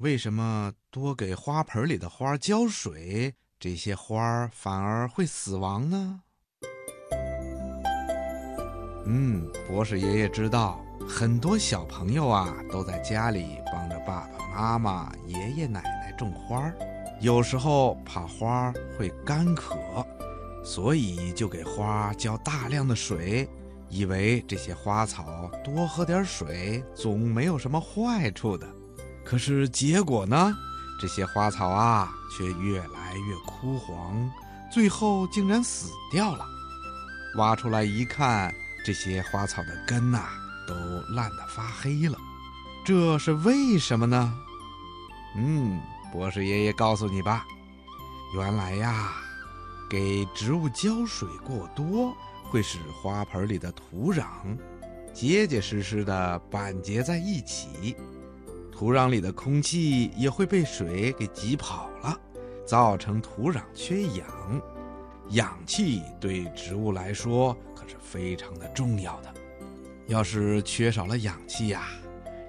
为什么多给花盆里的花浇水，这些花儿反而会死亡呢？嗯，博士爷爷知道，很多小朋友啊都在家里帮着爸爸妈妈、爷爷奶奶种花，有时候怕花会干渴，所以就给花浇大量的水，以为这些花草多喝点水总没有什么坏处的。可是结果呢？这些花草啊，却越来越枯黄，最后竟然死掉了。挖出来一看，这些花草的根呐，都烂得发黑了。这是为什么呢？嗯，博士爷爷告诉你吧。原来呀，给植物浇水过多，会使花盆里的土壤结结实实的板结在一起。土壤里的空气也会被水给挤跑了，造成土壤缺氧。氧气对植物来说可是非常的重要的，要是缺少了氧气呀，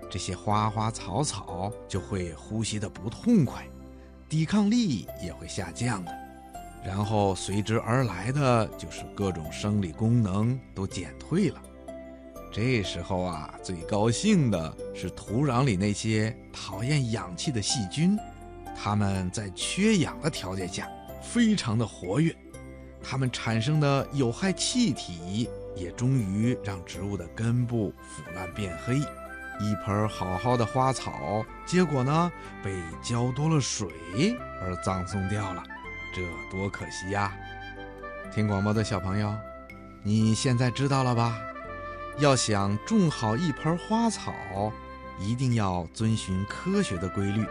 这些花花草草就会呼吸的不痛快，抵抗力也会下降的，然后随之而来的就是各种生理功能都减退了。这时候啊，最高兴的是土壤里那些讨厌氧气的细菌，它们在缺氧的条件下非常的活跃，它们产生的有害气体也终于让植物的根部腐烂变黑。一盆好好的花草，结果呢被浇多了水而葬送掉了，这多可惜呀！听广播的小朋友，你现在知道了吧？要想种好一盆花草，一定要遵循科学的规律，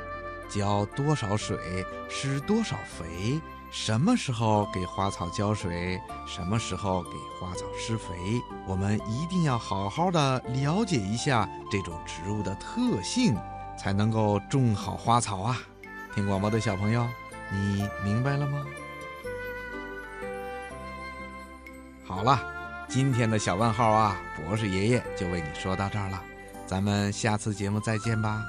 浇多少水，施多少肥，什么时候给花草浇水，什么时候给花草施肥，我们一定要好好的了解一下这种植物的特性，才能够种好花草啊！听广播的小朋友，你明白了吗？好了。今天的小问号啊，博士爷爷就为你说到这儿了，咱们下次节目再见吧。